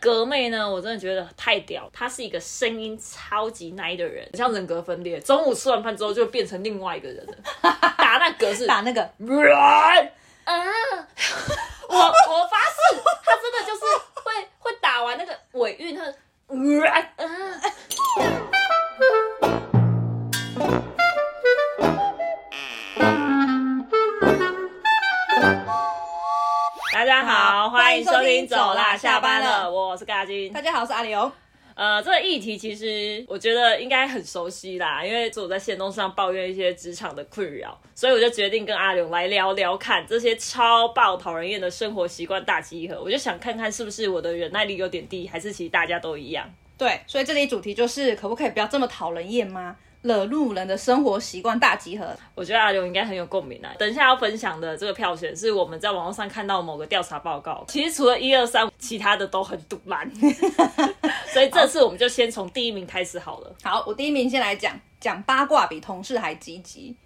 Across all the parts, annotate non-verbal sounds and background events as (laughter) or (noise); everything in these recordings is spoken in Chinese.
格妹呢，我真的觉得太屌，她是一个声音超级奶的人，像人格分裂。中午吃完饭之后就变成另外一个人了，(laughs) 打那格是打那个，(laughs) 啊！我我发誓，他真的就是会会打完那个尾韵，他啊。大家好，欢迎收听《走啦，下班了》，我是嘎金。大家好，我是阿刘。呃，这个议题其实我觉得应该很熟悉啦，因为是我在线动上抱怨一些职场的困扰，所以我就决定跟阿刘来聊聊看这些超爆讨人厌的生活习惯大集合。我就想看看是不是我的忍耐力有点低，还是其实大家都一样。对，所以这里主题就是可不可以不要这么讨人厌吗？惹怒人的生活习惯大集合，我觉得阿刘应该很有共鸣啊。等一下要分享的这个票选是我们在网络上看到某个调查报告，其实除了一二三，其他的都很堵烂，(laughs) 所以这次我们就先从第一名开始好了。好，我第一名先来讲，讲八卦比同事还积极。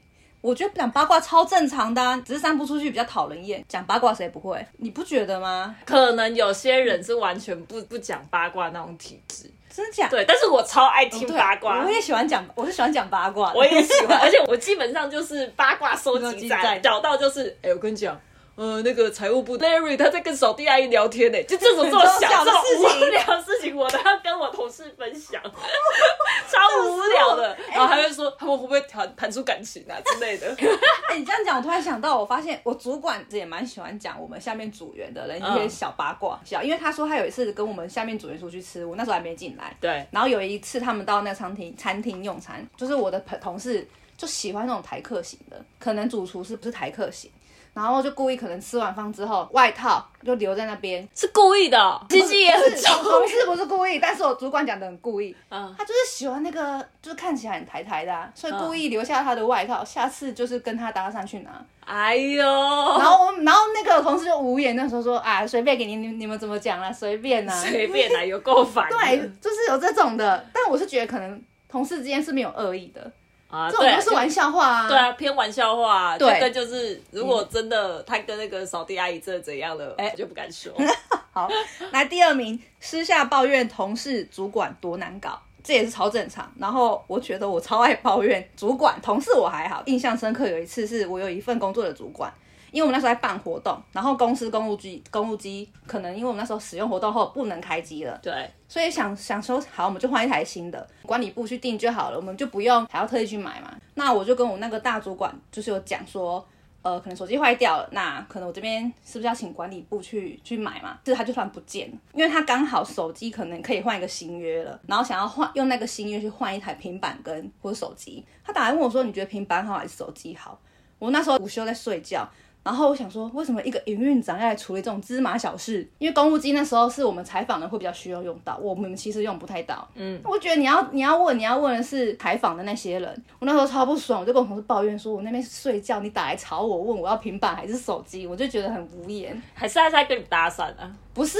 我觉得讲八卦超正常的、啊，只是散不出去比较讨人厌。讲八卦谁不会？你不觉得吗？可能有些人是完全不不讲八卦那种体质，真的假？对，但是我超爱听八卦，我也喜欢讲，我是喜欢讲八卦的。我也喜欢，而且我基本上就是八卦收集收集站找，到就是，哎、我跟你讲。呃，那个财务部 Larry 他在跟扫地阿姨聊天呢，就这种这种小小的事情。无聊的事情，我都要跟我同事分享，(laughs) 超无聊的。然后他就说他们会不会谈谈出感情啊之类的。(laughs) 哎、你这样讲，我突然想到，我发现我主管也蛮喜欢讲我们下面组员的人一些嗯小八卦，小，因为他说他有一次跟我们下面组员出去吃，我那时候还没进来，对，然后有一次他们到那个餐厅餐厅用餐，就是我的朋同事就喜欢那种台客型的，可能主厨是不是台客型，然后就故意可能吃完饭之后外套就留在那边，是故意的。哦，鸡鸡也很不是重同事不是故意，但是我主管讲的很故意，嗯。他就是喜欢那个就是看起来很台台的、啊，所以故意留下他的外套，下次就是跟他搭上去拿。哎呦，然后我，然后那个同事就无言，那时候说啊，随便给你，你你们怎么讲啦，随便啦。随便来，有够烦的。(laughs) 对，就是有这种的，但我是觉得可能同事之间是没有恶意的，啊，这种对啊就是玩笑话啊。对啊，偏玩笑话，啊对跟就是如果真的他跟那个扫地阿姨真的怎样了，哎我就不敢说。(laughs) 好，来第二名，私下抱怨同事、主管多难搞，这也是超正常。然后我觉得我超爱抱怨主管，同事我还好。印象深刻有一次是我有一份工作的主管，因为我们那时候在办活动，然后公司公务机公务机可能因为我们那时候使用活动后不能开机了，对，所以想想说好，我们就换一台新的，管理部去订就好了，我们就不用还要特意去买嘛。那我就跟我那个大主管就是有讲说，呃，可能手机坏掉了，那可能我这边是不是要请管理部去去买嘛？是他就突然不见了，因为他刚好手机可能可以换一个新约了，然后想要换用那个新约去换一台平板跟或者手机。他打来问我说，你觉得平板好还是手机好？我那时候午休在睡觉。然后我想说，为什么一个营运长要来处理这种芝麻小事？因为公务机那时候是我们采访的会比较需要用到，我们其实用不太到。嗯，我觉得你要你要问你要问的是采访的那些人，我那时候超不爽，我就跟我同事抱怨说，我那边睡觉，你打来吵我，问我要平板还是手机，我就觉得很无言。还是他在跟你搭讪啊？不是，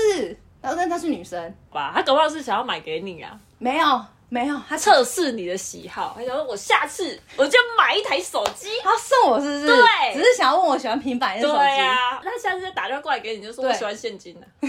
然后但她是女生，哇，他搞不好是想要买给你啊，没有没有，他测试你的喜好，他想说我下次我就买一台手机。他送我是不是？对只是想要问我喜欢平板还是手机。对呀、那下次再打电话过来给你，就说我喜欢现金的、(laughs)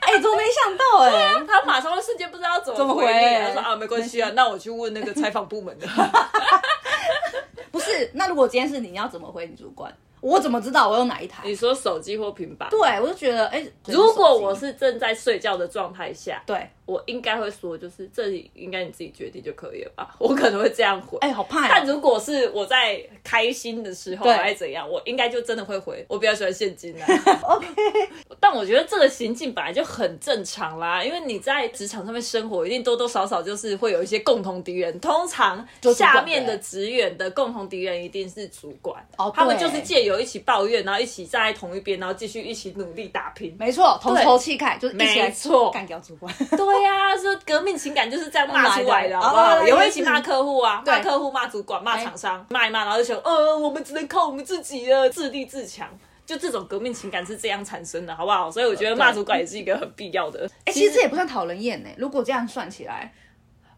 哎、怎么没想到哎、他马上会瞬间不知道怎么回回你，他说啊没关系啊，那我去问那个采访部门的。(laughs) 不是，那如果今天是你，你要怎么回你主管？我怎么知道我用哪一台？你说手机或平板？对，我就觉得，哎、如果我是正在睡觉的状态下，对，我应该会说，就是这里应该你自己决定就可以了吧？(laughs) 我可能会这样回。哎、好怕呀、但如果是我在开心的时候对还是怎样，我应该就真的会回。我比较喜欢现金啊。(laughs) OK，(laughs) 但我觉得这个行径本来就很正常啦，因为你在职场上面生活，一定多多少少就是会有一些共同敌人。通常下面的职员的共同敌人一定是主管，哦他们就是借由一起抱怨，然后一起站在同一边，然后继续一起努力打拼。没错，同仇气概，就是一起来没错干掉主管。对呀、说革命情感就是这样骂出来的，好不好？哦也会一起骂客户啊，对骂客户、骂主管、骂厂商，骂一骂，然后就说，呃，我们只能靠我们自己了，自立自强。就这种革命情感是这样产生的，好不好？所以我觉得骂主管也是一个很必要的。哎、其实这也不算讨人厌呢。如果这样算起来，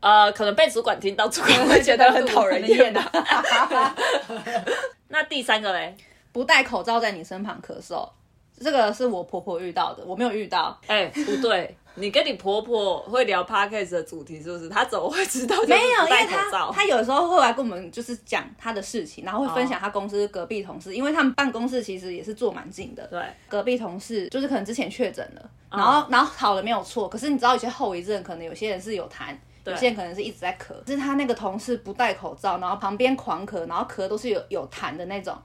呃，可能被主管听到，主管会觉得很讨人厌的。啊。(laughs) 那第三个嘞，不戴口罩在你身旁咳嗽，这个是我婆婆遇到的，我没有遇到。哎、不对，你跟你婆婆会聊 podcast 的主题是不是？她怎么会知道？没有，因戴为她口罩。她有时候会来跟我们就是讲她的事情，然后会分享她公司隔壁同事，因为他们办公室其实也是坐蛮近的。对，隔壁同事就是可能之前确诊了，然后然后好了没有错，可是你知道有些后遗症，可能有些人是有痰。有些人可能是一直在咳，就是他那个同事不戴口罩，然后旁边狂咳，然后咳都是有有痰的那种。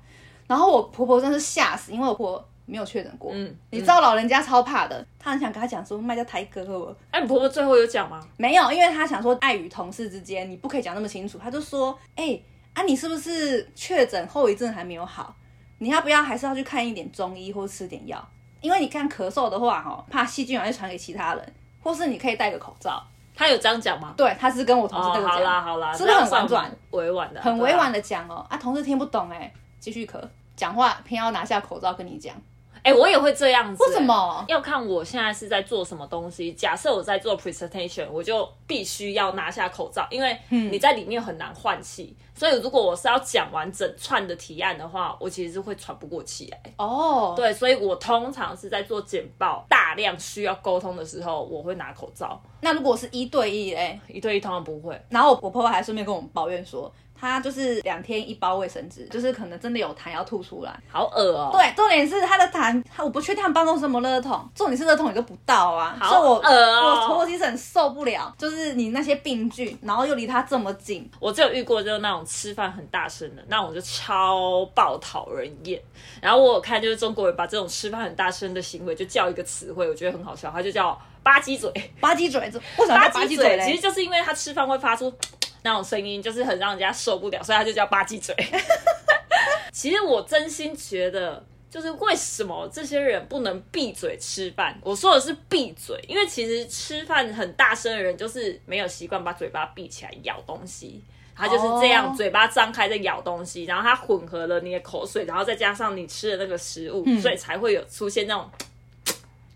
然后我婆婆真是吓死，因为我婆婆没有确诊过，嗯你知道老人家超怕的，他很想跟他讲说卖掉台哥好不好哎、你婆婆最后有讲吗？没有，因为他想说碍于同事之间，你不可以讲那么清楚。他就说：“哎、啊，你是不是确诊后遗症还没有好？你要不要还是要去看一点中医或吃点药？因为你看咳嗽的话，哈，怕细菌会传给其他人，或是你可以戴个口罩。他有这样讲吗？对，他是跟我同事哦，这个讲，好啦好啦，是不是很算婉转委婉的，很委婉的。的讲哦。啊，同事听不懂哎、继续咳，讲话偏要拿下口罩跟你讲，哎、我也会这样子、为什么？要看我现在是在做什么东西。假设我在做 presentation，我就必须要拿下口罩，因为你在里面很难换气。所以如果我是要讲完整串的提案的话，我其实是会喘不过气来。哦，对，所以我通常是在做简报大量需要沟通的时候，我会拿口罩。那如果是一对一嘞、一对一通常不会。然后我婆婆还顺便跟我们抱怨说，她就是两天一包卫生纸，就是可能真的有痰要吐出来。好恶哦、对，重点是他的痰，她我不确定他们办公室有没有热桶，重点是热桶也都不到啊，好所以我、恶哦我其实很受不了，就是你那些病菌，然后又离他这么近，我只有遇过就是那种吃饭很大声的，那我就超爆讨人厌。然后我有看就是中国人把这种吃饭很大声的行为就叫一个词汇，我觉得很好笑，他就叫吧唧嘴。吧唧嘴，这为什么吧叫吧唧唧嘴？其实就是因为他吃饭会发出那种声音，就是很让人家受不了，所以他就叫吧唧嘴。(laughs) 其实我真心觉得。就是为什么这些人不能闭嘴吃饭？我说的是闭嘴，因为其实吃饭很大声的人，就是没有习惯把嘴巴闭起来咬东西，他就是这样哦嘴巴张开在咬东西，然后它混合了你的口水，然后再加上你吃的那个食物，嗯所以才会有出现那种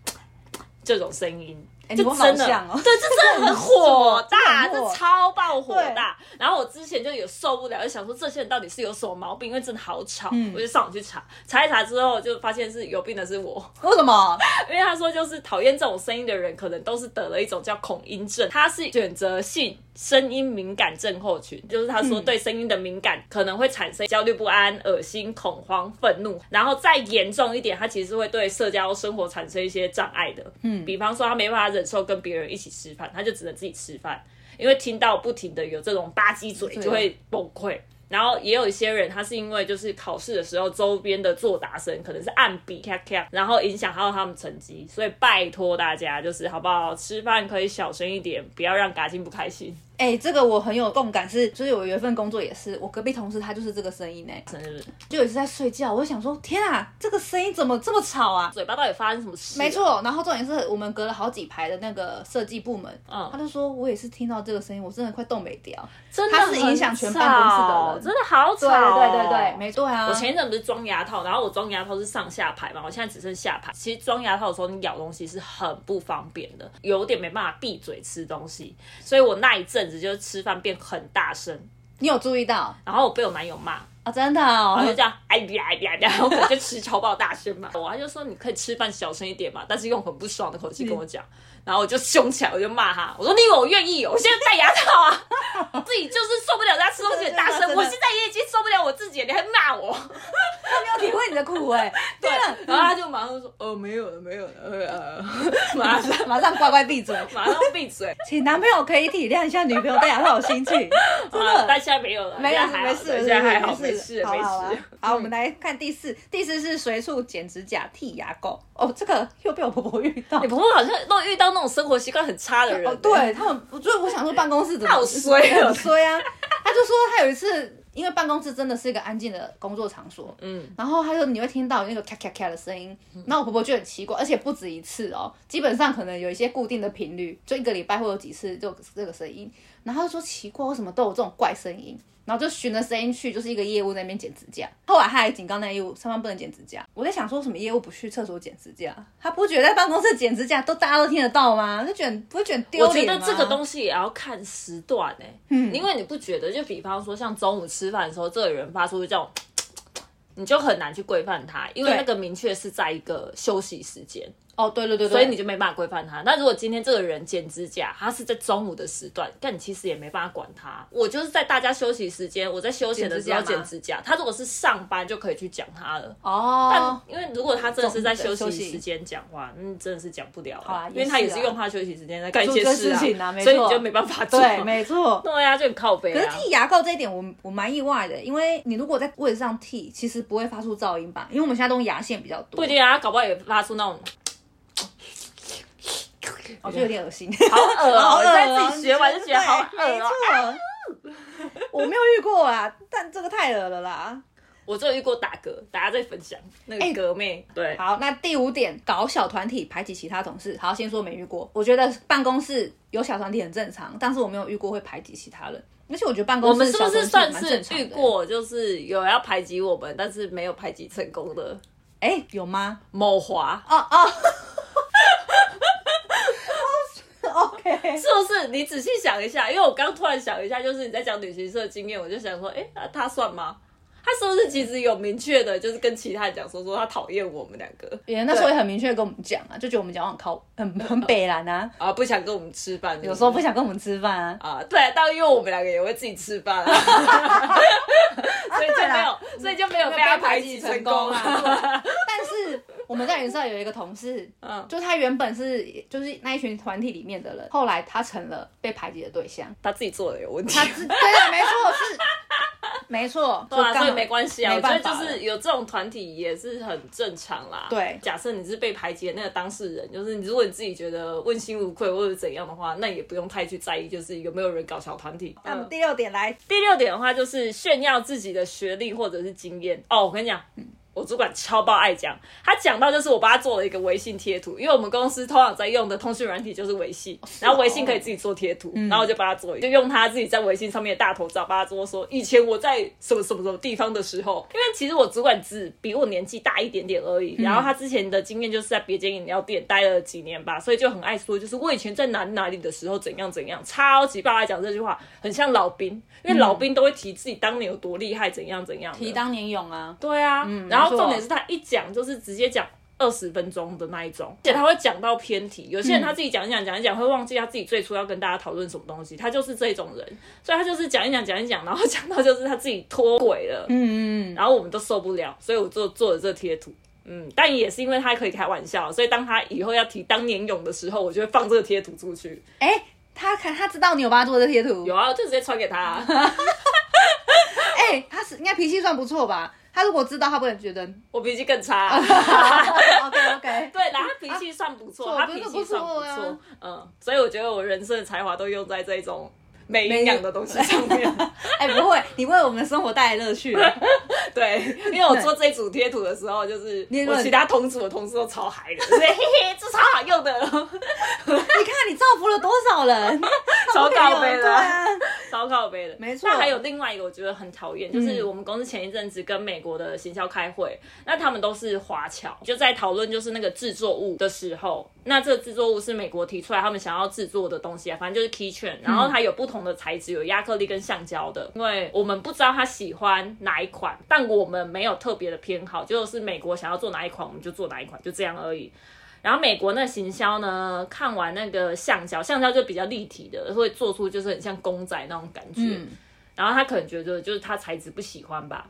(tsk) 这种声音。就真的，哦对，这真的很 (laughs) 火大，这超爆火大。然后我之前就有受不了，就想说这些人到底是有什么毛病？因为真的好吵，嗯我就上网去查，查一查之后就发现是有病的是我，为什么？(laughs) 因为他说就是讨厌这种声音的人，可能都是得了一种叫恐音症，他是选择性声音敏感症候群，就是他说对声音的敏感可能会产生焦虑不安、恶心、恐慌、愤怒，然后再严重一点，他其实会对社交生活产生一些障碍的。嗯，比方说他没办法忍受跟别人一起吃饭，他就只能自己吃饭，因为听到不停的有这种吧唧嘴，就会崩溃。然后也有一些人，他是因为就是考试的时候周边的作答声可能是按笔咔咔，然后影响到他们成绩，所以拜托大家就是好不好，吃饭可以小声一点，不要让嘎金不开心，哎、这个我很有共感是，就是我有一份工作也是，我隔壁同事他就是这个声音呢、真的是就有一次在睡觉，我就想说，天啊，这个声音怎么这么吵啊？嘴巴到底发生什么事、没，错，然后重点是我们隔了好几排的那个设计部门，嗯他就说我也是听到这个声音，我真的快冻没掉。真的它是影响全办公室的人真的好吵、对哦。对对对，没错啊。我前一阵不是装牙套，然后我装牙套是上下排嘛，我现在只剩下排。其实装牙套的时候，你咬东西是很不方便的，有点没办法闭嘴吃东西，所以我那一阵子就是吃饭变很大声，你有注意到然后我被我男友骂，啊？真的哦然后就，这样哎呀哎呀，然后我就吃超爆大声嘛，我他就说你可以吃饭小声一点嘛，但是用很不爽的口气跟我讲。然后我就凶起来，我就骂他，我说你以为我愿意哦？我现在戴牙套啊，(laughs) 自己就是受不了人家吃东西很大声，我现在也已经受不了我自己了，你还骂我？他没有体会你的苦哎、(laughs) 对然后他就马上说：“哦，没有了，没有了，呃，马上马上乖乖闭嘴，马上闭嘴。(laughs) 请男朋友可以体谅一下女朋友戴牙套的心情，真的。啊但现在没有了，没有没事，对现在还好，没没事没事。好，我们来看第四，第四是随处剪指甲、剔牙垢。哦，这个又被我婆婆遇到你。婆婆好像都遇到那种生活习惯很差的人，哦，对他们，我就我想说办公室怎么好衰啊衰啊！他就说他有一次，因为办公室真的是一个安静的工作场所，嗯，然后他就你会听到那个咔咔咔的声音，然后我婆婆就很奇怪，而且不止一次哦，基本上可能有一些固定的频率，就一个礼拜会有几次就这个声音，然后他就说奇怪，为什么都有这种怪声音？然后就循着声音去，就是一个业务在那边剪指甲。后来他还警告那个业务上班不能剪指甲。我在想说什么业务不去厕所剪指甲？他不觉得在办公室剪指甲都大家都听得到吗？就觉得不会觉得丢我觉？得这个东西也要看时段哎、嗯，因为你不觉得，就比方说像中午吃饭的时候，这个人发出这种。你就很难去规范他，因为那个明确是在一个休息时间。哦，对对对对，所以你就没办法规范他。那如果今天这个人剪指甲，他是在中午的时段，但你其实也没办法管他。我就是在大家休息时间，我在休闲的时候剪剪指甲。他如果是上班，就可以去讲他了。哦但，因为如果他真的是在休休息息时间讲话，嗯，真的是讲不了好啊了，因为他也也是用他休息时间在干一些事事情啊所以你就没办法做。对，没错。对啊，就很靠背啊。可是剃牙膏这一点我，我蛮意外的，因为你如果在位置上剃，其实不会发出噪音吧？因为我们现在都用牙线比较多，不一定啊，搞不好也发出那种我觉得有点恶心。好恶哦、(laughs) 好恶你在哦自己学完就觉得好恶。我没有遇过啊，但这个太恶了啦。我只有遇过打嗝，大家在分享那个革妹，对，好，那第五点，搞小团体排挤其他同事。好，先说没遇过。我觉得办公室有小团体很正常，但是我没有遇过会排挤其他人。而且我觉得办公室我们是不是算是遇？过，就是有要排挤我们，但是没有排挤成功的哎、有吗？某华？哦哦。OK，是不是？你仔细想一下，因为我刚突然想一下，就是你在讲旅行社经验，我就想说，哎、那他算吗？他是不是其实有明确的，就是跟其他人讲说说他讨厌我们两个也那时候也很明确地跟我们讲啊，就觉得我们讲话很靠很 (laughs) 很北蓝啊，啊，不想跟我们吃饭，有时候不想跟我们吃饭啊。啊，对，但因为我们两个也会自己吃饭、(laughs) 啊，所以就没有，所以就没有被他排挤成功啊啊。但是我们在云社有一个同事，嗯，就他原本是就是那一群团体里面的人，后来他成了被排挤的对象。他自己做的有问题。他自对啊，没错是，(laughs) 没错，对啊，所以没关系啊。没我觉得办法了就是有这种团体也是很正常啦。对假设你是被排挤的那个当事人，就是你如果你自己觉得问心无愧或者怎样的话，那也不用太去在意，就是有没有人搞小团体。那我们第六点来，第六点的话，就是炫耀自己的学历或者是经验。哦，我跟你讲。我主管超爆爱讲，他讲到就是我帮他做了一个微信贴图，因为我们公司通常在用的通讯软体就是微信，然后微信可以自己做贴图，然后我就帮他做，就用他自己在微信上面的大头照帮他做，说以前我在什么什么什么地方的时候，因为其实我主管只比我年纪大一点点而已，然后他之前的经验就是在别间饮料店待了几年吧，所以就很爱说，就是我以前在哪哪里的时候怎样怎样，超级爆爱讲这句话，很像老兵，因为老兵都会提自己当年有多厉害，怎样怎样，提当年勇啊，对啊，然后重点是他一讲就是直接讲二十分钟的那一种，而且他会讲到偏题。有些人他自己讲一讲讲一讲，会忘记他自己最初要跟大家讨论什么东西，他就是这种人，所以他就是讲一讲讲一讲，然后讲到就是他自己脱轨了，嗯嗯然后我们都受不了，所以我做做了这贴图。嗯，但也是因为他可以开玩笑，所以当他以后要提当年勇的时候，我就会放这个贴图出去。哎、他看他知道你有帮他做这贴图，有啊，我就直接传给他、啊。(laughs) (laughs) 哎、他是应该脾气算不错吧？他如果知道，他不能觉得。我脾气更差、(laughs) OK OK，(laughs) 对，然后他脾气算不错，啊他脾气算不不错嗯，所以我觉得我人生的才华都用在这种没营养的东西上面。(laughs) 哎、不会，你为我们的生活带来乐趣。对，因为我做这一组贴图的时候，就是你我其他同组的同事都超嗨的，对，嘿嘿，这超好用的，你看你造福了多少人，超高倍的，超靠背的，没错。那还有另外一个我觉得很讨厌，就是我们公司前一阵子跟美国的行销开会，那他们都是华侨，就在讨论就是那个制作物的时候，那这个制作物是美国提出来他们想要制作的东西啊，反正就是 keychain，然后它有不同的材质，有亚克力跟橡胶的，因为我们不知道他喜欢哪一款，但我们没有特别的偏好，就是美国想要做哪一款我们就做哪一款，就这样而已。然后美国那行销呢，看完那个橡胶，橡胶就比较立体的，会做出就是很像公仔那种感觉。嗯然后他可能觉得就是他材质不喜欢吧。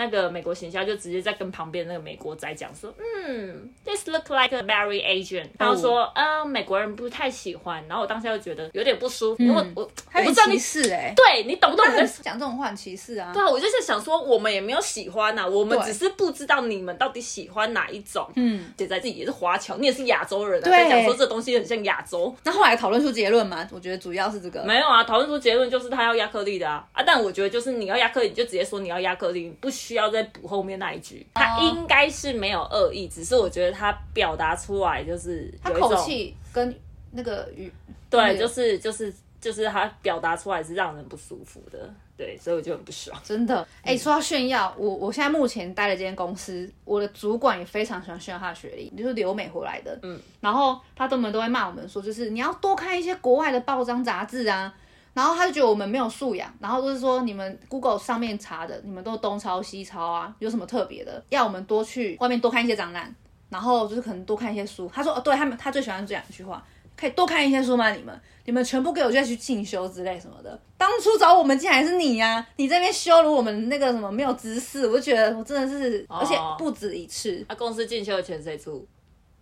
那个美国行销就直接在跟旁边那个美国仔讲说，嗯，this look like a very Asian。然后说，啊、美国人不太喜欢。然后我当下就觉得有点不舒服，因为我我我不知道你歧视哎、对你懂不懂讲这种话很歧视啊。对啊，我就是想说，我们也没有喜欢呐、我们只是不知道你们到底喜欢哪一种。嗯，姐在自己也是华侨，你也是亚洲人、啊，对在讲说这东西很像亚洲。那后来讨论出结论吗？我觉得主要是这个。没有啊，讨论出结论就是他要亚克力的啊啊！但我觉得就是你要亚克力，你就直接说你要亚克力，你不需要再补后面那一句。他应该是没有恶意，只是我觉得他表达出来就是他口有一种气跟那个语，对，就是就是就是他表达出来是让人不舒服的，对，所以我就很不爽。(laughs) 真的，哎、说到炫耀，我我现在目前待的这间公司，我的主管也非常喜欢炫耀他的学历，就是留美回来的，嗯，然后他专门都会骂我们说，就是你要多看一些国外的报章杂志啊，然后他就觉得我们没有素养，然后就是说你们 Google 上面查的，你们都东抄西抄啊，有什么特别的？要我们多去外面多看一些展览，然后就是可能多看一些书。他说，哦，对他们他最喜欢这两句话，可以多看一些书吗？你们你们全部给我再去进修之类什么的。当初找我们进来是你呀、你这边羞辱我们那个什么没有知识，我就觉得我真的是，而且不止一次。他、公司进修的钱谁出？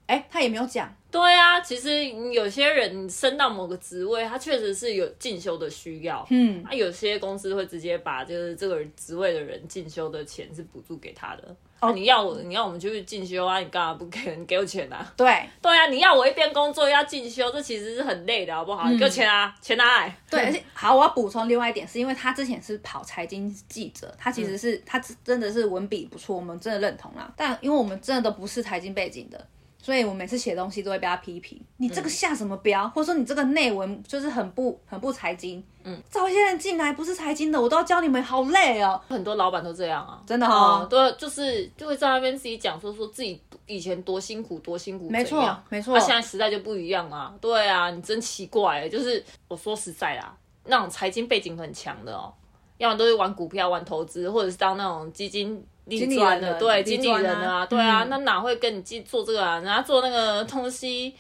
哎，他也没有讲，对啊，其实有些人升到某个职位，他确实是有进修的需要。嗯，那、有些公司会直接把就是这个职位的人进修的钱是补助给他的。哦，你要我，你要我们去进修啊？你干嘛不给？你给我钱啊？对对啊，你要我一边工作要进修，这其实是很累的，好不好？你给我钱啊，钱拿来。对，而且 (laughs) 好，我要补充另外一点，是因为他之前是跑财经记者，他其实是、他真的是文笔不错，我们真的认同啦。但因为我们真的都不是财经背景的，所以我每次写东西都会被他批评，你这个下什么标，或者说你这个内文就是很不很不财经。嗯，找一些人进来不是财经的，我都要教你们，好累哦。很多老板都这样啊，真的哦。嗯对，就是就会在那边自己讲说说自己以前多辛苦多辛苦，没错没错。那、现在时代就不一样啊，对啊，你真奇怪、就是我说实在啦，那种财经背景很强的哦，要么都是玩股票、玩投资，或者是当那种基金。理经理专的，人的对，经理人啊，对啊，嗯那哪会跟你去做这个啊？人家做那个东西，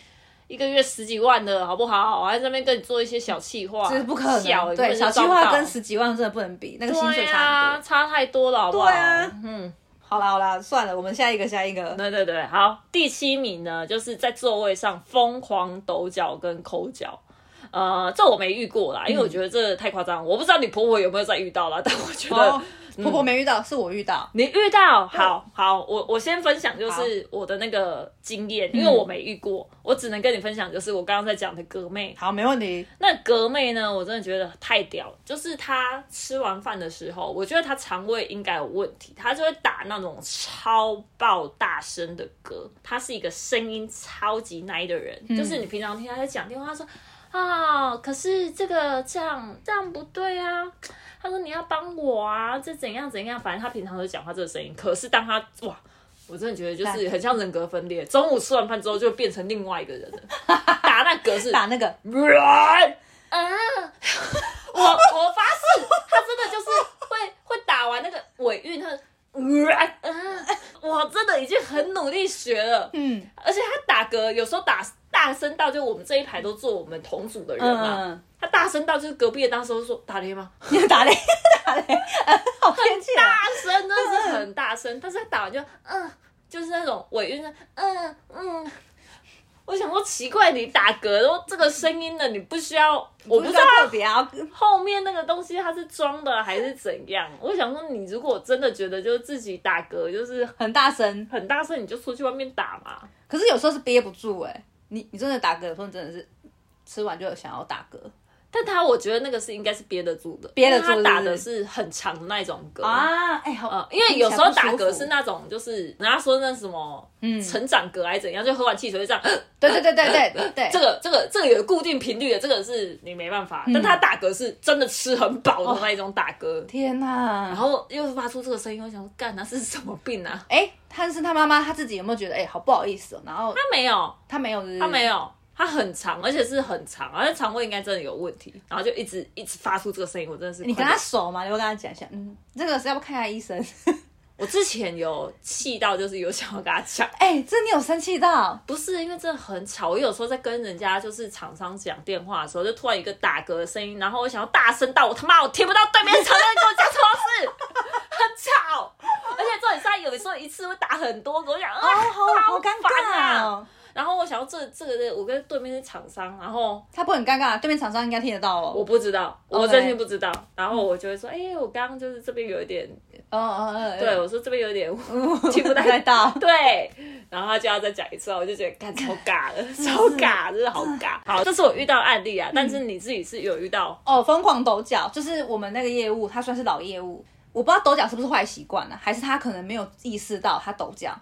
一个月十几万的好不好？还在那边跟你做一些小气话，这是不可能，对，小你根本就小计招不到划跟十几万真的不能比，那个薪水对差很啊，多。差太多了，好不好？对啊嗯，好啦好啦，算了，我们下一个下一个。对对对，好，第七名呢，就是在座位上疯狂抖脚跟抠脚。呃，这我没遇过啦，因为我觉得这太夸张。我不知道你婆婆有没有再遇到啦，(laughs) 但我觉得、哦，婆婆没遇到，是我遇到。你遇到，好好，我我先分享就是我的那个经验，因为我没遇过，我只能跟你分享就是我刚刚在讲的哥妹。好，没问题。那格妹呢，我真的觉得太屌了，就是她吃完饭的时候，我觉得她肠胃应该有问题，她就会打那种超爆大声的歌，她是一个声音超级奶的人，就是你平常听她在讲电话，她说啊，可是这个这样这样不对啊。他说你要帮我啊，这怎样怎样，反正他平常都讲话这个声音，可是当他哇，我真的觉得就是很像人格分裂，中午吃完饭之后就变成另外一个人了，打那格是 (laughs) 打那个，(laughs) 嗯！(laughs) 我我发誓，他真的就是会会打完那个尾韵，他啊，我真的已经很努力学了，嗯而且他打嗝有时候打大声到，就我们这一排都坐我们同组的人嘛，嗯，他大声到就是隔壁的当时都说打雷吗？你打雷打雷，(laughs) (laughs) 好天气啊！大声，真的是很大声，但是他打完就嗯，就是那种尾韵的嗯嗯。我想说奇怪，你打嗝，然后这个声音呢，你不需要，我不知道特别啊，后面那个东西它是装的还是怎样？我想说，你如果真的觉得就是自己打嗝就是很大声，很大声，你就出去外面打嘛。可是有时候是憋不住哎、你你真的打嗝，有时候真的是吃完就想要打嗝。但他我觉得那个是应该是憋得住的，憋得住他打的是很长的那种嗝。啊，哎、好，呃，因为有时候打嗝是那种，就是人家说那什么，嗯成长嗝还是怎样，就喝完汽水就这样，(laughs) 对对对对对 (laughs) 对，这个这个这个有固定频率的，这个是你没办法。嗯但他打嗝是真的吃很饱的那一种打嗝，天哪！然后又发出这个声音，我想说，干，那是什么病啊？哎、但是他妈妈他自己有没有觉得哎、好不好意思哦？然后他没有，他没有是是，他没有，他很长，而且是很长，而且肠胃应该真的有问题，然后就一直一直发出这个声音，我真的是你跟他熟吗？你会跟他讲一下，嗯，这个是要不看一下医生？(laughs) 我之前有气到，就是有想要跟他讲。哎、这你有生气到？(laughs) 不是因为真的很吵，我有时候在跟人家就是厂商讲电话的时候，就突然一个打嗝的声音，然后我想要大声到我他妈我听不到对面厂商跟我讲什么事，很吵，而且重点是他有的时候一次会打很多个，我想啊，哦，好好尴烦尬啊。哦。然后我想要这这个我跟对面是厂商，然后他不很尴尬，对面厂商应该听得到哦。我不知道，我真心不知道。然后我就会说，哎、我刚刚就是这边有一点，哦哦哦，对我说这边有点对 (laughs) 听不太太到。对，然后他就要再讲一次，我就觉得看超尬的，(laughs) 超尬，真的好尬。好，这是我遇到的案例啊，但是你自己是有遇到，哦，疯狂抖脚，就是我们那个业务，他算是老业务，我不知道抖脚是不是坏习惯呢，还是他可能没有意识到他抖脚，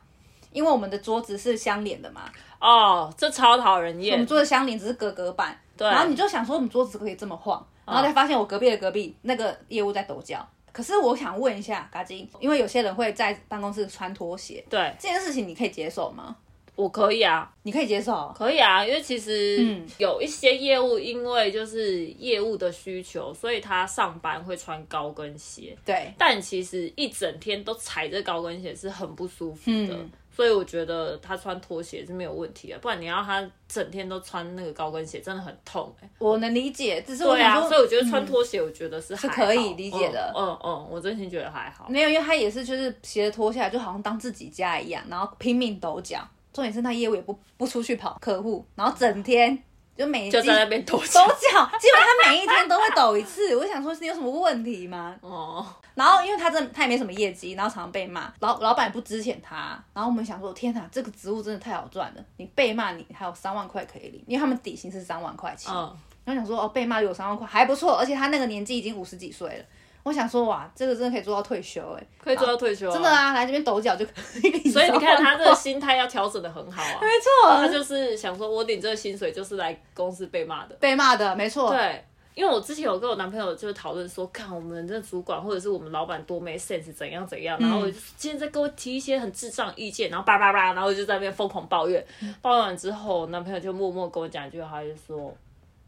因为我们的桌子是相连的嘛，哦，这超讨人厌。我们厌。桌子相连只是隔隔板，对。然后你就想说我们桌子可以这么晃，然后才发现我隔壁的隔壁那个业务在抖脚。可是我想问一下嘎金，因为有些人会在办公室穿拖鞋，对，这件事情你可以接受吗？我可以啊，你可以接受？可以啊，因为其实嗯。有一些业务，因为就是业务的需求，所以他上班会穿高跟鞋。对，但其实一整天都踩着高跟鞋是很不舒服的，嗯所以我觉得他穿拖鞋是没有问题的。不然你要他整天都穿那个高跟鞋，真的很痛哎、我能理解，只是我对啊，所以我觉得穿拖鞋，我觉得是是可以理解的嗯嗯嗯，我真心觉得还好。没有，因为他也是就是鞋子脱下来，就好像当自己家一样，然后拼命抖脚。重点是他业务也不不出去跑客户，然后整天就每就在那边抖抖脚。脚，基本上他每一天都会抖一次。(laughs) 我就想说，是有什么问题吗？哦，然后因为他真他也没什么业绩，然后常常被骂，老老板也不支遣他，然后我们想说，天哪，这个职务真的太好赚了，你被骂你还有三万块可以领，因为他们底薪是三万块钱，嗯，然后想说哦被骂有三万块还不错，而且他那个年纪已经五十几岁了，我想说哇，这个真的可以做到退休哎、可以做到退休、真的。啊，来这边抖脚就可以所以你看他这个心态要调整的很好啊。没错，他就是想说，我领这个薪水就是来公司被骂的。被骂的没错，对，因为我之前有跟我男朋友就是讨论说，看我们的主管或者是我们老板多没 sense 怎样怎样，然后我就今天在给我提一些很智障意见，然后叭叭叭，然后我就在那边疯狂抱怨，抱怨完之后，我男朋友就默默跟我讲一句话，他就说。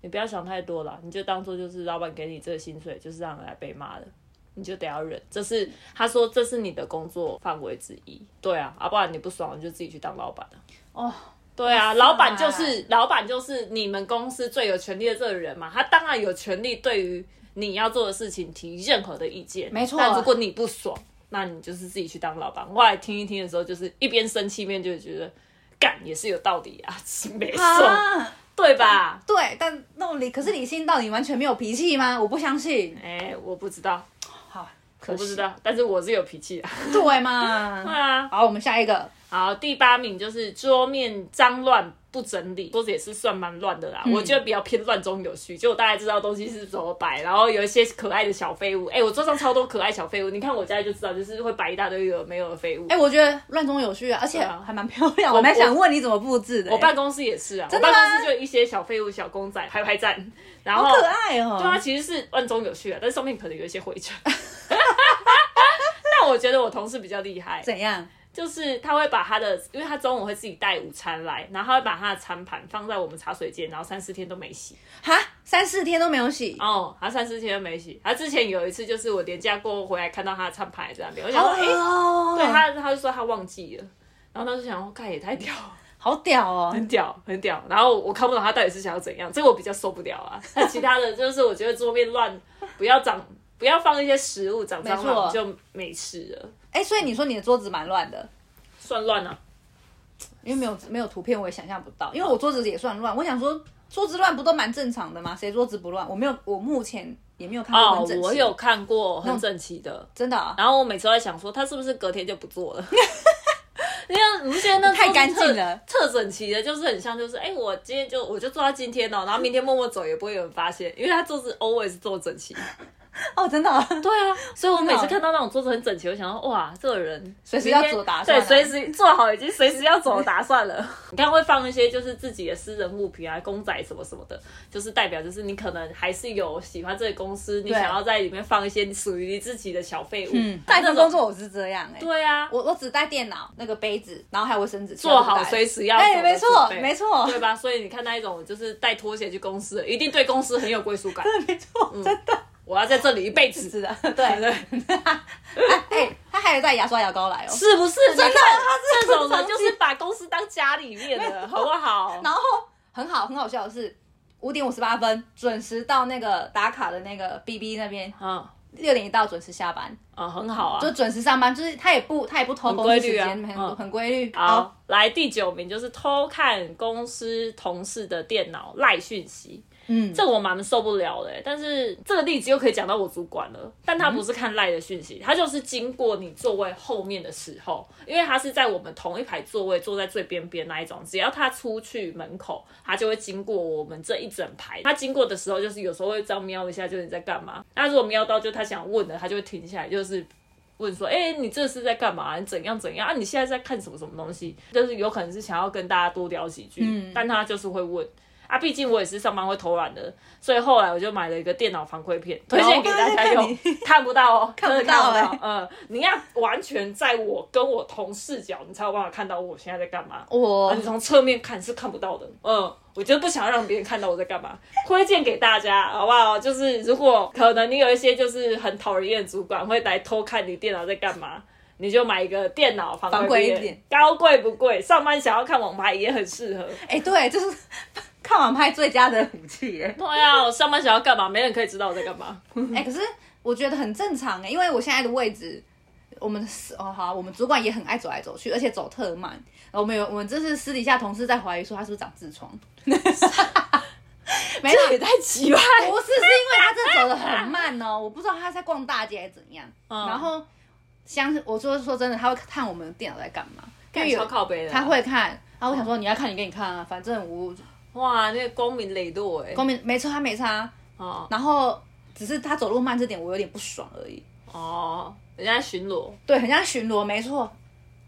你不要想太多了，你就当做就是老板给你这个薪水，就是让你来被骂的，你就得要忍。这是他说这是你的工作范围之一，对啊，啊、不然你不爽你就自己去当老板了。哦，对啊，老板就是老板就是你们公司最有权利的这个人嘛，他当然有权利对于你要做的事情提任何的意见。没错但如果你不爽，那你就是自己去当老板。后来听一听的时候，就是一边生气，一边就觉得干也是有道理啊，没错，啊，对吧？对，但那理可是李信到底完全没有脾气吗？我不相信。哎、我不知道，好，可我不知，道，但是我是有脾气的。对嘛？(laughs) 对啊，好，我们下一个，好，第八名就是桌面脏乱不整理，桌子也是算蛮乱的啦。我觉得比较偏乱中有序，就我大概知道东西是怎么摆，然后有一些可爱的小废物。哎、我桌上超多可爱小废物，你看我家就知道，就是会摆一大堆有没有的废物。哎、我觉得乱中有序啊，而且啊还蛮漂亮。我蛮想问你怎么布置的、我办公室也是啊，我办公室就一些小废物、小公仔拍拍站，然后可爱哦、对啊其实是乱中有序啊，但是上面可能有一些灰尘。(laughs) 但我觉得我同事比较厉害，怎样？就是他会把他的，因为他中午会自己带午餐来，然后他会把他的餐盘放在我们茶水间，然后三四天都没洗。哈，三四天都没有洗，哦，他三四天都没洗。他之前有一次就是我年假过后回来看到他的餐盘还在那边，我想好说，哎、恶哦、对他他就说他忘记了，然后他就想说，看也太屌了，好屌哦、很屌很屌。然后我看不懂他到底是想要怎样，这个我比较受不了啊。那其他的就是我觉得桌面乱，不要长。不要放一些食物长蟑没错螂就没事了，哎、所以你说你的桌子蛮乱的，算乱啊。因为没有没有图片，我也想象不到。因为我桌子也算乱，我想说桌子乱不都蛮正常的吗？谁桌子不乱？我没有，我目前也没有看过哦很整，齐。我有看过很整齐的，真的、啊，然后我每次都在想说，他是不是隔天就不做了？因为你不觉得那太干净了特特整齐的，就是很像，就是哎、我今天就我就做到今天哦，然后明天默默走也不会有人发现，因为他桌子 always 坐整齐。(laughs) 哦，真的、啊，对啊，所以我每次看到那种桌子很整齐，我想说哇，这个人随时要走打算对，啊随时做好已经随时要走的打算了。(laughs) 你看会放一些就是自己的私人物品啊，公仔什么什么的，就是代表就是你可能还是有喜欢这个公司，你想要在里面放一些属于你自己的小废物。嗯，大一份工作我是这样哎、对啊，我我只带电脑那个杯子，然后还有卫生纸，做好随随时要哎、没错没错，对吧？所以你看那一种就是带拖鞋去公司，一定对公司很有归属感。(laughs) 没错，真的我要在这里一辈子，是的，(laughs) 对对。哎、哎他还有带牙刷牙膏来哦，是不是？真的他这种人就是把公司当家里面的，好不好？然后很好很好笑的是，五点五十八分准时到那个打卡的那个 B B 那边，嗯六点一到准时下班，嗯，很好啊就。准时上班，就是他也不他也不偷公司时间，很嗯很规律。好，来第九名就是偷看公司同事的电脑赖讯息，嗯，这个我蛮受不了的欸。但是这个例子又可以讲到我主管了，但他不是看赖的讯息，他就是经过你座位后面的时候，因为他是在我们同一排座位，坐在最边边那一种，只要他出去门口，他就会经过我们这一整排。他经过的时候，就是有时候会这样瞄一下，就是你在干嘛。那如果瞄到就他想问的，他就会停下来，就是。问说，哎、你这是在干嘛？你怎样怎样啊？你现在在看什么什么东西？就是有可能是想要跟大家多聊几句，但他就是会问。啊，毕竟我也是上班会偷懒的，所以后来我就买了一个电脑防窥片，推荐给大家用 (laughs) 看。不到哦，(laughs) 看不到欸到。嗯，你要完全在我跟我同视角，你才有办法看到我现在在干嘛。我啊，你从侧面看是看不到的。嗯，我就不想让别人看到我在干嘛，推荐给大家，好不好？就是如果可能你有一些就是很讨人厌的主管会来偷看你电脑在干嘛。你就买一个电脑防防窥窥片一点，高贵不贵？上班想要看网牌也很适合。哎、对，就是看网拍最佳的武器耶。对啊，我上班想要干嘛？没人可以知道我在干嘛。(laughs) 哎、可是我觉得很正常哎，因为我现在的位置，我们是哦好，我们主管也很爱走来走去，而且走特慢。我们有我们这是私底下同事在怀疑说他是不是长痔疮，(laughs) 没有，这也太奇怪。不是，是因为他这走的很慢哦，我不知道他在逛大街还是怎样。嗯然后相我说说真的，他会看我们的电脑在干嘛，因为有超靠背的啊，他会看。然后我想说你要看你给你看啊，反正我哇，那个光明磊落哎。光明没错，他没差。哦然后只是他走路慢这点我有点不爽而已。哦，人家巡逻。对，人家巡逻，没错，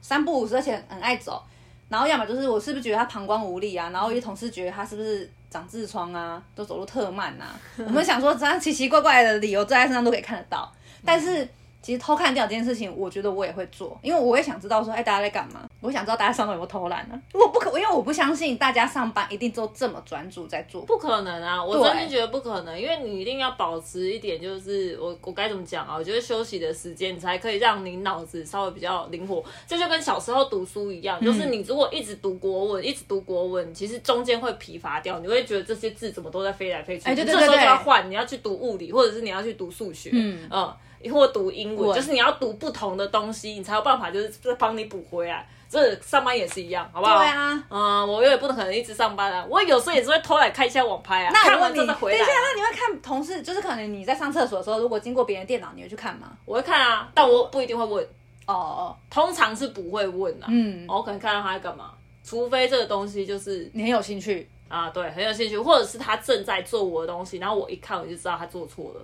三不五时，而且很爱走。然后要么就是我是不是觉得他膀胱无力啊？然后有些同事觉得他是不是长痔疮啊？都走路特慢啊？我们想说这样奇奇怪怪的理由，在他身上都可以看得到。但是其实偷看电脑这件事情，我觉得我也会做，因为我也想知道说，哎，大家在干嘛？我想知道大家上班有没有偷懒呢、我不可，因为我不相信大家上班一定都这么专注在做。不可能啊！我真的觉得不可能，因为你一定要保持一点，就是我我该怎么讲啊？我觉得休息的时间，你才可以让你脑子稍微比较灵活。这就跟小时候读书一样，就是你如果一直读国文，一直读国文，其实中间会疲乏掉，你会觉得这些字怎么都在飞来飞去。哎对对你这时候就要换，你要去读物理，或者是你要去读数学，嗯嗯，或读英文，就是你要读不同的东西，你才有办法就是再帮你补回来。这上班也是一样，好不好？对啊。嗯，我也不可能一直上班啊，我有时候也是会偷来看一下网拍啊，那看完我问你，等之后再回来等。一下，那你会看同事，就是可能你在上厕所的时候，如果经过别人电脑，你会去看吗？我会看啊，但我不一定会问，哦哦，通常是不会问啊。嗯，我可能看到他在干嘛，除非这个东西就是你很有兴趣。啊，对，很有兴趣，或者是他正在做我的东西，然后我一看我就知道他做错了。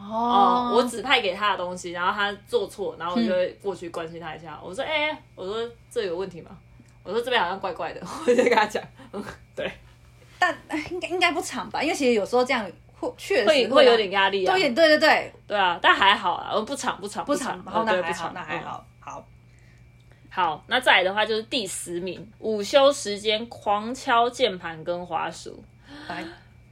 哦、哦。我指派给他的东西，然后他做错，然后我就会过去关心他一下。我说，哎、我说这有问题吗？我说这边好像怪怪的，(laughs) 我就跟他讲，嗯，(laughs) 对，但哎应该应该不长吧，因为其实有时候这样会确实会会有点压力啊，对对对对，对啊，但还好啊，我不长不长不长，长，好呃对那还好不长嗯那还好，好，好，那再来的话就是第十名，午休时间狂敲键盘跟滑鼠。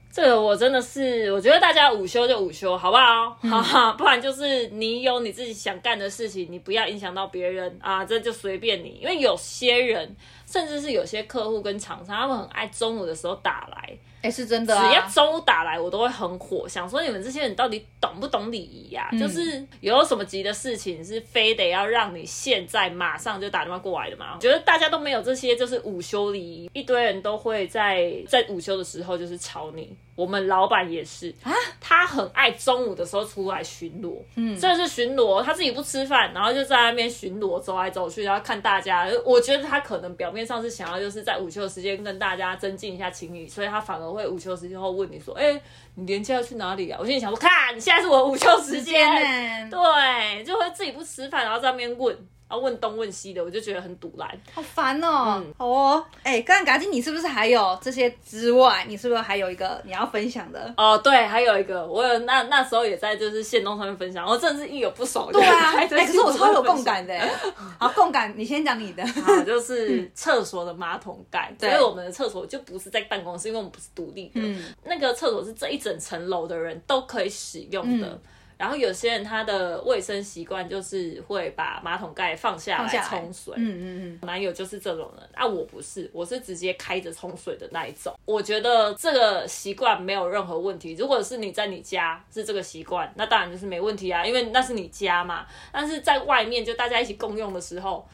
来，这个我真的是，我觉得大家午休就午休，好不好？哈哈，不然就是你有你自己想干的事情，你不要影响到别人啊，这就随便你。因为有些人，甚至是有些客户跟厂商，他们很爱中午的时候打来，哎是真的只要啊，中午打来，我都会很火，想说你们这些人到底懂不懂礼仪呀？嗯就是有什么急的事情是非得要让你现在马上就打电话过来的吗？我觉得大家都没有这些，就是午休礼仪，一堆人都会在在午休的时候就是吵你。我们老板也是啊，他很爱中午的时候出来巡逻，嗯，这是巡逻，他自己不吃饭，然后就在那边巡逻，走来走去，然后看大家。我觉得他可能表面上是想要就是在午休的时间跟大家增进一下情谊，所以他反而会午休时间后问你说：“哎、你连假要去哪里啊？”我心里想说：“看，现在是我午休时间，呢，对，就会自己不吃饭，然后在那边问，然后问东问西的，我就觉得很堵然。好烦哦嗯。好哦，哎，刚刚嘎金，你是不是还有这些之外，你是不是还有一个你要分享的？哦，对，还有一个，我有那那时候也在就是线动上面分享，我真的是一有不爽，对啊，还哎，在可是我超有共感的。哎好，共感，你先讲你的。(laughs) 啊，就是厕所的马桶盖，所以我们的厕所就不是在办公室，因为我们不是独立的，嗯那个厕所是这一整层楼的人都可以使用的。嗯然后有些人他的卫生习惯就是会把马桶盖放下来冲水，嗯嗯嗯，男友就是这种人啊，我不是，我是直接开着冲水的那一种。我觉得这个习惯没有任何问题。如果是你在你家是这个习惯，那当然就是没问题啊，因为那是你家嘛。但是在外面就大家一起共用的时候，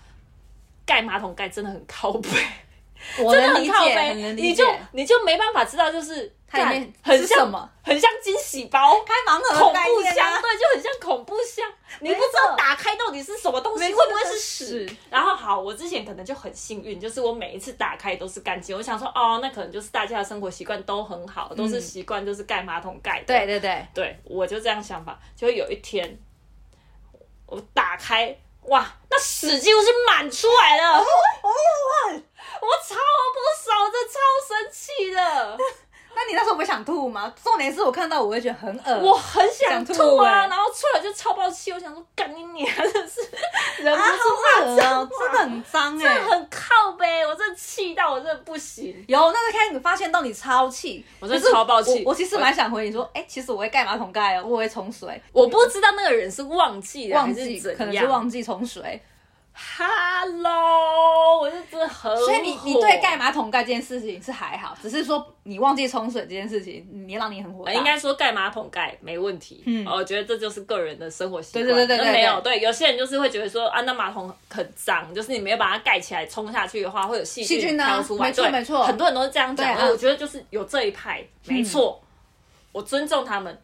盖马桶盖真的很靠背，我真的能理解，很靠背，很能理解你就。你就没办法知道，就是它里面很像什么，很像惊喜包。开盲盒恐怖箱，对，就很像恐怖箱，你不知道打开到底是什么东西，会不会是屎？然后好，我之前可能就很幸运，就是我每一次打开都是干净。我想说，哦，那可能就是大家的生活习惯都很好，都是习惯就是盖马桶盖的。对对对，对，我就这样想法。就有一天，我打开，哇，那屎几乎是满出来了。我超不爽，这超生气的。(laughs) 那你那时候不会想吐吗？重点是我看到我会觉得很恶我很想想吐吐啊，欸然后出来就超爆气，我想说干你娘，真的是忍不啊，住骂脏话真的很脏真的哎。很靠背，我真的气到我真的不行。有那个开始发现到你超气，我真的可是超爆气我我其实蛮想回你说，哎、其实我会盖马桶盖哦，我会冲水，我不知道那个人是忘记了还是忘记怎可能是样。忘记冲水，Hello，我就真的很火。所以你你对盖马桶盖这件事情是还好，只是说你忘记冲水这件事情，你让你很火应该说盖马桶盖没问题，嗯，我觉得这就是个人的生活习惯。对对对对对那没有对，有些人就是会觉得说啊，那马桶很脏，就是你没有把它盖起来冲下去的话，会有细细菌啊飘出来。没错对没错很多人都是这样讲。对啊我觉得就是有这一派，没错，我尊重他们，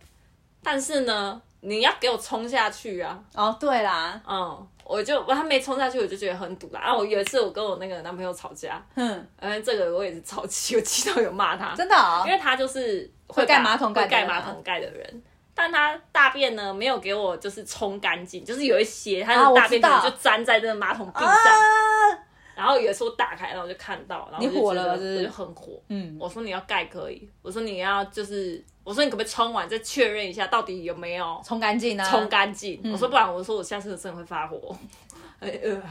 但是呢，你要给我冲下去啊，哦，对啦，嗯。我就他没冲下去，我就觉得很堵啦。啊，我有一次我跟我那个男朋友吵架，哼，嗯，这个我也是超气，我气到有骂他，真的、哦因，为他就是会盖把马桶盖盖马桶盖的人。但他大便呢，没有给我就是冲干净，就是有一些他的大便可能就粘在这个马桶壁上。啊，然后有一次我打开，然后我就看到，然后我就你火觉得了是不是我就很火。嗯，我说你要盖可以，我说你要就是，我说你可不可以冲完再确认一下到底有没有冲干净啊，冲干净？我说不然，我说我下次真的会发火。哎呃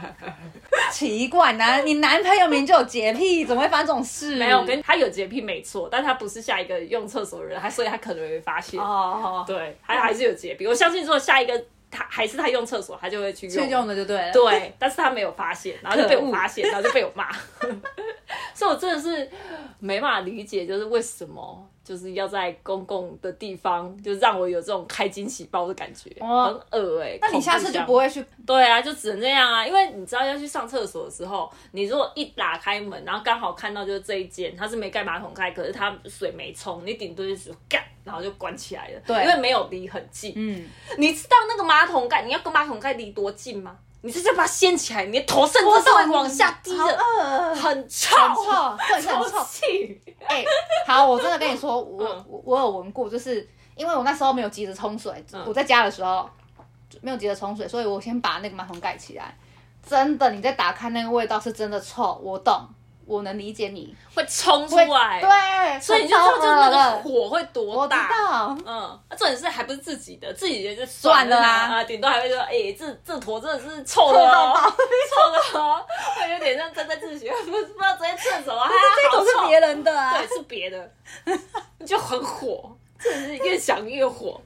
奇怪，男你男朋友明明就有洁癖，怎么会发生这种事？没有，跟他有洁癖没错，但他不是下一个用厕所的人，他所以他可能会发现。哦，对，他还是有洁癖。我相信，如果下一个他还是他用厕所，他就会去去用。用的就对了。对，(laughs) 但是他没有发现，然后就被我发现，然后就被我骂。(laughs) 所以我真的是没办法理解，就是为什么就是要在公共的地方，就让我有这种开惊喜包的感觉，哦很恶哎、那你下次就不会去对啊，就只能这样啊，因为你知道要去上厕所的时候，你如果一打开门，然后刚好看到就是这一间，它是没盖马桶盖，可是它水没冲，你顶多就是干，然后就关起来了。对因为没有离很近。嗯，你知道那个马桶盖，你要跟马桶盖离多近吗？你就是在把它掀起来，你的头甚至是会往下低好的，很臭，很臭，对，很臭。气。哎、好，我真的跟你说，(laughs) 我、嗯我我有闻过，就是因为我那时候没有急着冲水，嗯我在家的时候没有急着冲水，所以我先把那个马桶盖起来。真的，你再打开那个味道是真的臭，我懂，我能理解你。会冲出会来，对，所以你就知道就是那个火会多我知大。道，嗯，重点是还不是自己的，自己的就算了啦。啊，顶多还会说，哎、这这坨真的是臭的哦，(laughs) 臭的哦，会有点像站在自学，不 (laughs) 不知道直接厕所啊，这都是别人的啊。对，是别的，就很火，真的是越想越火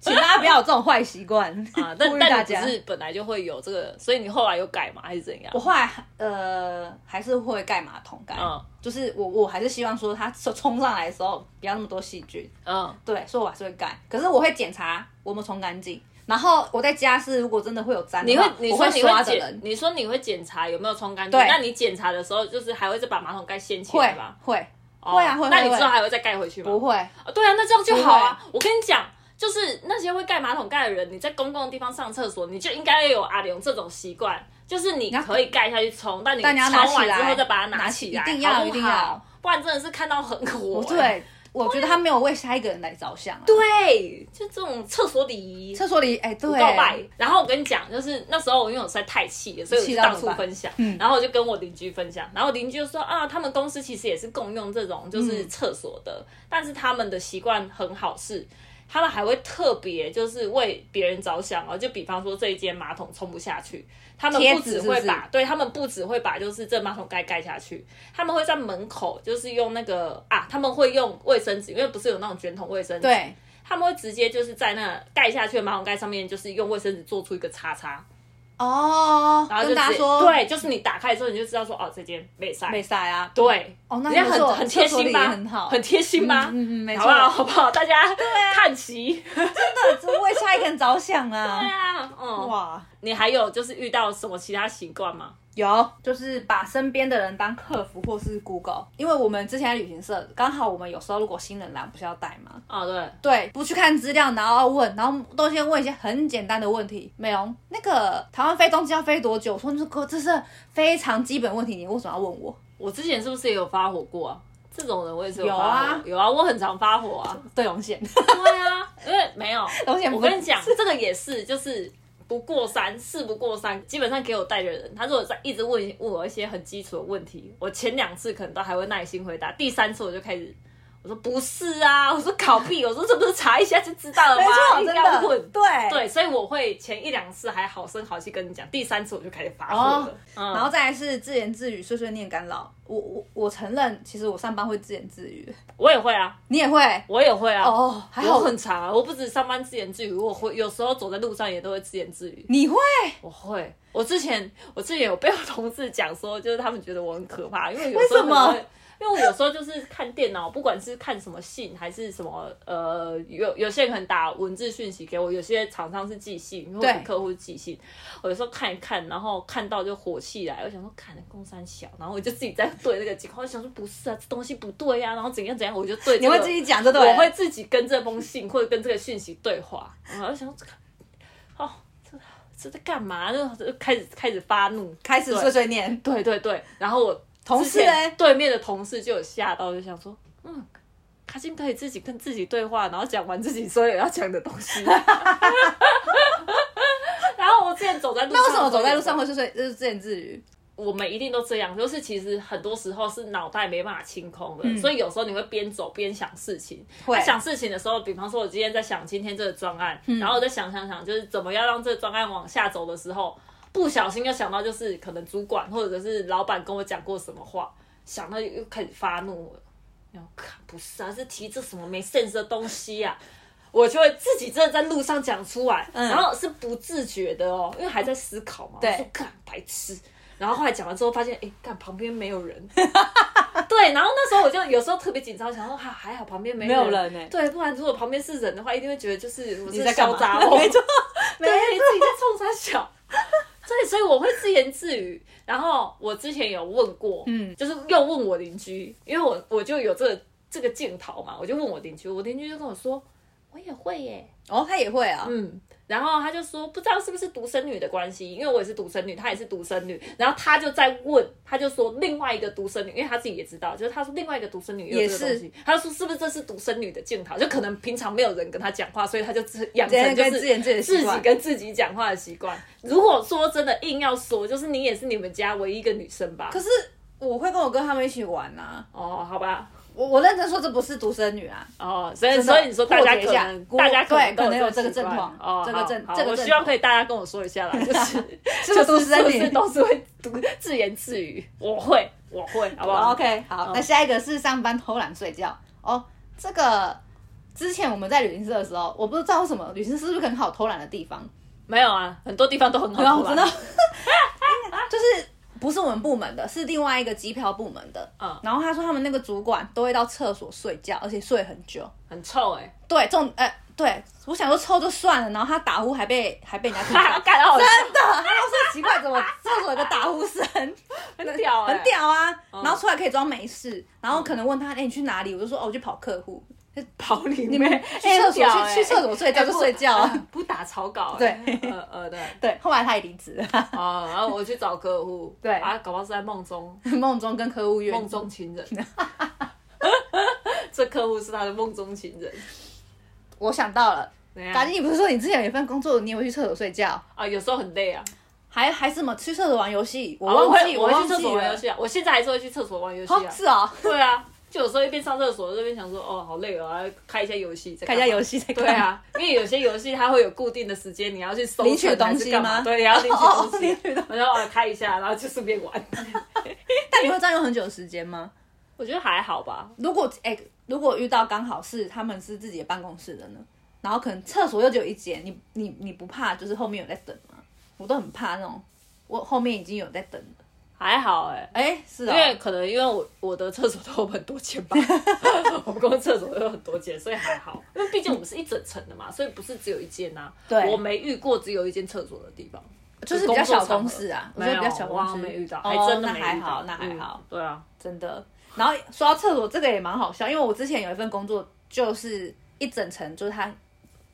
请大家不要有这种坏习惯 (laughs) 啊！但但你不家。是本来就会有这个，所以你后来有改吗？还是怎样我？后来呃还是会盖马桶盖，嗯就是我我还是希望说它冲上来的时候不要那么多细菌，嗯，对，所以我还是会盖。可是我会检查我有没有冲干净，然后我在家是如果真的会有沾的你会你说你会检你说你会检查有没有冲干净？对那你检查的时候，就是还会再把马桶盖掀起来吗？会哦会啊会会那你会之后还会再盖回去吗？不会？哦对啊，那这样就好啊。我跟你讲，就是那些会盖马桶盖的人，你在公共的地方上厕所，你就应该要有阿玲这种习惯，就是你可以盖下去冲，但你冲完之后再把它拿起来，起一定要一定要不然真的是看到很火、欸。对，我觉得他没有为下一个人来着想啊。对，就这种厕所礼仪。厕所里，哎，对，告白，然后我跟你讲，就是那时候我因为我实在太气了，所以我就到处分享，嗯然后我就跟我邻居分享，然后邻居就说啊，他们公司其实也是共用这种嗯就是厕所的，但是他们的习惯很好是。他们还会特别就是为别人着想哦，就比方说这一间马桶冲不下去，他们不只会把对他们不只会把就是这马桶盖盖下去，他们会在门口就是用那个啊，他们会用卫生纸，因为不是有那种卷筒卫生纸，对，他们会直接就是在那盖下去的马桶盖上面，就是用卫生纸做出一个叉叉，哦，然后就直接跟大家说，，对，就是你打开之后你就知道说哦，这间没塞，没塞啊，对，哦，那人家不错很很贴厕所里心吧，很好，很贴心吧？嗯嗯好不好？错好不好？大家对看齐。真的只为下一个人着想啊 (laughs) 对啊。啊，嗯，哇，你还有就是遇到什么其他习惯吗？有，就是把身边的人当客服或是 Google，因为我们之前在旅行社，刚好我们有时候如果新人来，不是要带吗？哦，对，对，不去看资料，然后要问，然后都先问一些很简单的问题。美容，那个台湾飞东京要飞多久？我说这个这是非常基本问题，你为什么要问我？我之前是不是也有发火过啊？这种人我也是有啊有啊，我很常发火啊。(laughs) 对龙线，对啊，因为没有，(laughs) 龙线我跟你讲，这个也是，就是不过三，事不过三。基本上给我带的人，他如果在一直问问我一些很基础的问题，我前两次可能都还会耐心回答，第三次我就开始，我说不是啊，我说考屁，(laughs) 我说这不是查一下就知道了吗？没错，硬真的，对对，所以我会前一两次还好声好气跟你讲，第三次我就开始发火哦了。嗯然后再来是自言自语、碎碎念干扰。我我我承认，其实我上班会自言自语，我也会啊，你也会我也会啊。哦，还好我很长啊，我不止上班自言自语，我会有时候走在路上也都会自言自语。你会我会，我之前我之前有被我同事讲说，就是他们觉得我很可怕，因为有为时候什么？因为我有时候就是看电脑，不管是看什么信还是什么，呃，有有些人可能打文字讯息给我，有些厂商是寄信，或者对客户寄信，我有时候看一看，然后看到就火气来，我想说看的公三小，然后我就自己在对那个情况，我想说不是啊，这东西不对呀、然后怎样怎样，我就对、这个，你会自己讲，对不对？我会自己跟这封信或者跟这个讯息对话，然后我就想说这个，哦，这这在干嘛？就就开始开始发怒，对开始碎碎念。对对对，然后我同事嘞对面的同事就有吓到，就想说，嗯，卡金可以自己跟自己对话，然后讲完自己所有要讲的东西。(laughs) 然后我之前走在路上，那为什么走在路上会碎碎就是自言自语？我们一定都这样，就是其实很多时候是脑袋没办法清空的，嗯所以有时候你会边走边想事情。想事情的时候，比方说我今天在想今天这个专案，嗯然后我在想想想，就是怎么样让这个专案往下走的时候，不小心又想到就是可能主管或者是老板跟我讲过什么话，想到又又开始发怒了。然后看不是啊，是提这什么没 sense 的东西啊。我就会自己真的在路上讲出来，嗯然后是不自觉的哦，因为还在思考嘛。对我说干白痴，然后后来讲完之后发现，哎，干旁边没有人。(laughs) 对，然后那时候我就有时候特别紧张，想说哈还好旁边没没有人欸对，不然如果旁边是人的话，一定会觉得就是我是在干嘛小杂货，(laughs) 没错，对，自己在冲他小。对，所以我会自言自语。然后我之前有问过，嗯就是又问我邻居，因为我我就有这个这个镜头嘛，我就问我邻居，我邻居就跟我说，我也会耶，哦，他也会啊。嗯，然后他就说不知道是不是独生女的关系，因为我也是独生女，她也是独生女，然后他就在问，他就说另外一个独生女，因为他自己也知道，就是他说另外一个独生女也有这个也东西，他就说是不是这是独生女的镜头，就可能平常没有人跟他讲话，所以他就自养成就是自己跟自己讲话的习惯。如果说真的硬要说，就是你也是你们家唯一一个女生吧？可是我会跟我哥他们一起玩呐、哦，好吧。我我认真说，这不是独生女啊。哦，所以所以你说大家可能大家可能可能有这个症状哦，这个症这个我希望可以大家跟我说一下啦，(laughs) 就是是不是独生女？都是会独自言自语？我会，我会，好不好 OK，好，那下一个是上班偷懒睡觉。哦，这个之前我们在旅行社的时候，我不知道为什么旅行社是不是很好偷懒的地方，没有啊，很多地方都很好偷懒真的 (laughs) 就是不是我们部门的，是另外一个机票部门的。嗯然后他说他们那个主管都会到厕所睡觉，而且睡很久。很臭哎，对，这种哎、对我想说臭就算了，然后他打呼还被还被人家听到，(laughs) 真的，他就说奇怪，怎么厕所有个打呼声？(laughs) 很屌哎，很屌啊！然后出来可以装没事，然后可能问他，哎、你去哪里？我就说，哦，我去跑客户。跑里面去厕所欸去去厕所睡觉就睡觉不 (laughs) 不打草稿对。哎，呃呃对，(laughs) 对，后来他也离职。了，哦，然后我去找客户，(laughs) 对。啊，搞不好是在梦中。梦中跟客户约。梦中情人，这客户是他的梦中情人，我想到了，反正，你不是说你之前有一份工作，你也会去厕所睡觉？啊，有时候很累啊，还还什么？去厕所玩游戏？我忘记，我会去厕所玩游了。戏啊，我现在还是会去厕所玩游戏啊，哦是啊，对啊，就有时候一边上厕所这边想说，哦，好累哦，来开一下游戏，再看一下游戏再看。对，啊，因为有些游戏它会有固定的时间，你要去收领取东西吗干嘛对，你要领取东哦西领取东，然后呃开一下，然后就顺便玩。(laughs) 但你会占用很久的时间吗？(laughs) 我觉得还好吧，如果哎、如果遇到刚好是他们是自己的办公室的呢，然后可能厕所又只有一间，你你你不怕就是后面有在等吗？我都很怕那种，我后面已经有在等了。还好哎、哎、是哦，因为可能因为我我的厕所都有很多间吧，(laughs) 我们公司厕所都有很多间，所以还好。因为毕竟我们是一整层的嘛，所以不是只有一间呐、对。我没遇过只有一间厕所的地方，就是比较小公司啊，我没有觉得比较小公司。没遇到，哦还真的那。还好，那还嗯好，对啊，真的。然后说到厕所，这个也蛮好笑，因为我之前有一份工作，就是一整层就是它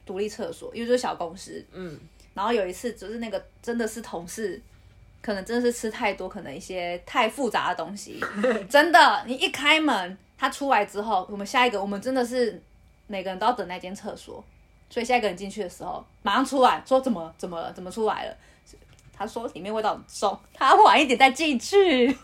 独立厕所，因为就是小公司。嗯，然后有一次就是那个真的是同事，可能真的是吃太多，可能一些太复杂的东西，(laughs) 真的，你一开门，他出来之后，我们下一个我们真的是每个人都要等那间厕所，所以下一个人进去的时候，马上出来说怎么怎么了，怎么出来了。他说里面味道很重，他晚一点再进去。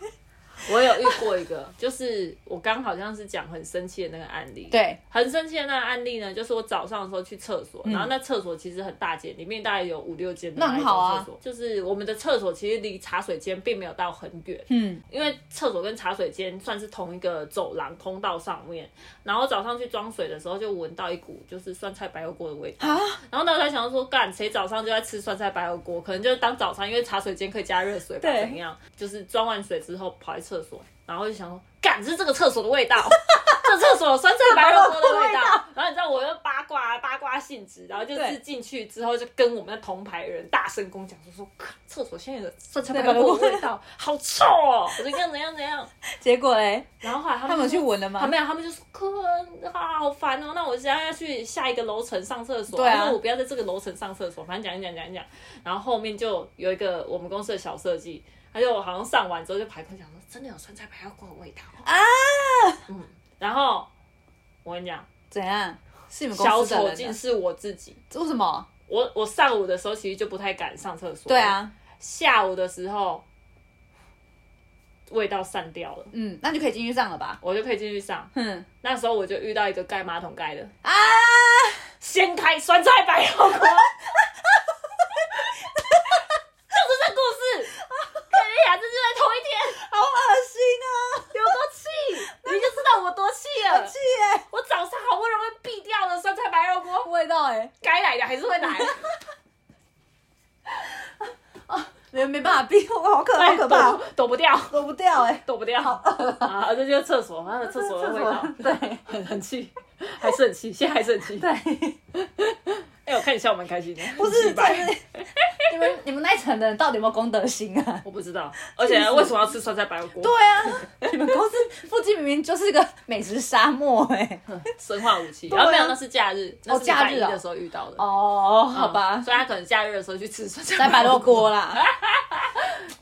我有遇过一个，就是我刚好像是讲很生气的那个案例。对，很生气的那个案例呢，就是我早上的时候去厕所，然后那厕所其实很大间，里面大概有五六间的那种好啊厕所。就是我们的厕所其实离茶水间并没有到很远，嗯，因为厕所跟茶水间算是同一个走廊通道上面。然后早上去装水的时候，就闻到一股就是酸菜白肉锅的味道。啊，然后那时候才想说，干谁早上就在吃酸菜白肉锅？可能就是当早餐，因为茶水间可以加热水吧，对怎样？就是装完水之后跑去厕所，然后就想说，干是这个厕所的味道，(laughs) 这厕所有酸菜白肉锅的味道。(laughs) 然后你知道我又八卦八卦性质，然后就是进去之后就跟我们的同牌人大声公讲，就说，厕所现在有酸菜白肉锅的味道，(laughs) 好臭哦！我就这样怎样怎样。结果嘞，然后后来他们他们去闻了吗他？没有，他们就说可啊，好烦哦。那我现在要去下一个楼层上厕所，对啊我不要在这个楼层上厕所，反正讲一讲讲一讲。然后后面就有一个我们公司的小设计，他就好像上完之后就排空讲说，真的有酸菜白肉锅的味道啊，嗯，然后我跟你讲，怎样？是你们小公司的人啊？丑竟是我自己。为什么？我我上午的时候其实就不太敢上厕所，对，啊，下午的时候味道散掉了，嗯，那就可以进去上了吧？我就可以进去上。哼，那时候我就遇到一个盖马桶盖的，啊，掀开酸菜白肉锅，(laughs) 就是这故事。跟你俩这就在同一天，好恶心啊！有多气，你就知道我多气了。气耶，我早上好不容易避掉了酸菜白肉锅，味道哎，该来的还是会来。没没办法避，我好可好可怕躲，躲不掉，(laughs) 躲不掉哎。躲不掉。啊，(laughs) 这就是厕所，它的厕所的味道，对很 (laughs) 很气，还是很气，现在还是很气。对，哎，我看你笑蛮开心的，不是，你们你们那一层的人到底有没有公德心啊？我不知道，而且为什么要吃酸菜白肉锅？对啊，你们公司附近明明就是个美食沙漠哎。生化武器，然后没有，那是假日，那是假日的时候遇到的。哦，嗯好吧，所以他可能假日的时候去吃酸菜白肉锅啦。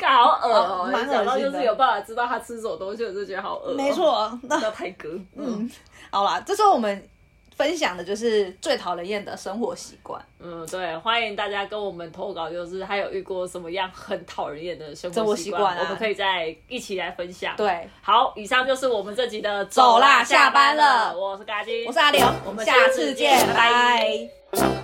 干好恶哦、哦蛮恶心的讲到就是有办法知道他吃什么东西，我就觉得好恶、哦。没，错，那叫泰哥。嗯好啦，这时候我们分享的就是最讨人厌的生活习惯。嗯，对，欢迎大家跟我们投稿，就是还有遇过什么样很讨人厌的生生活活习惯，啊我们可以再一起来分享。，对，好，以上就是我们这集的走啦下下班了，我是嘎金，我是阿刘，我们下下次见，拜拜。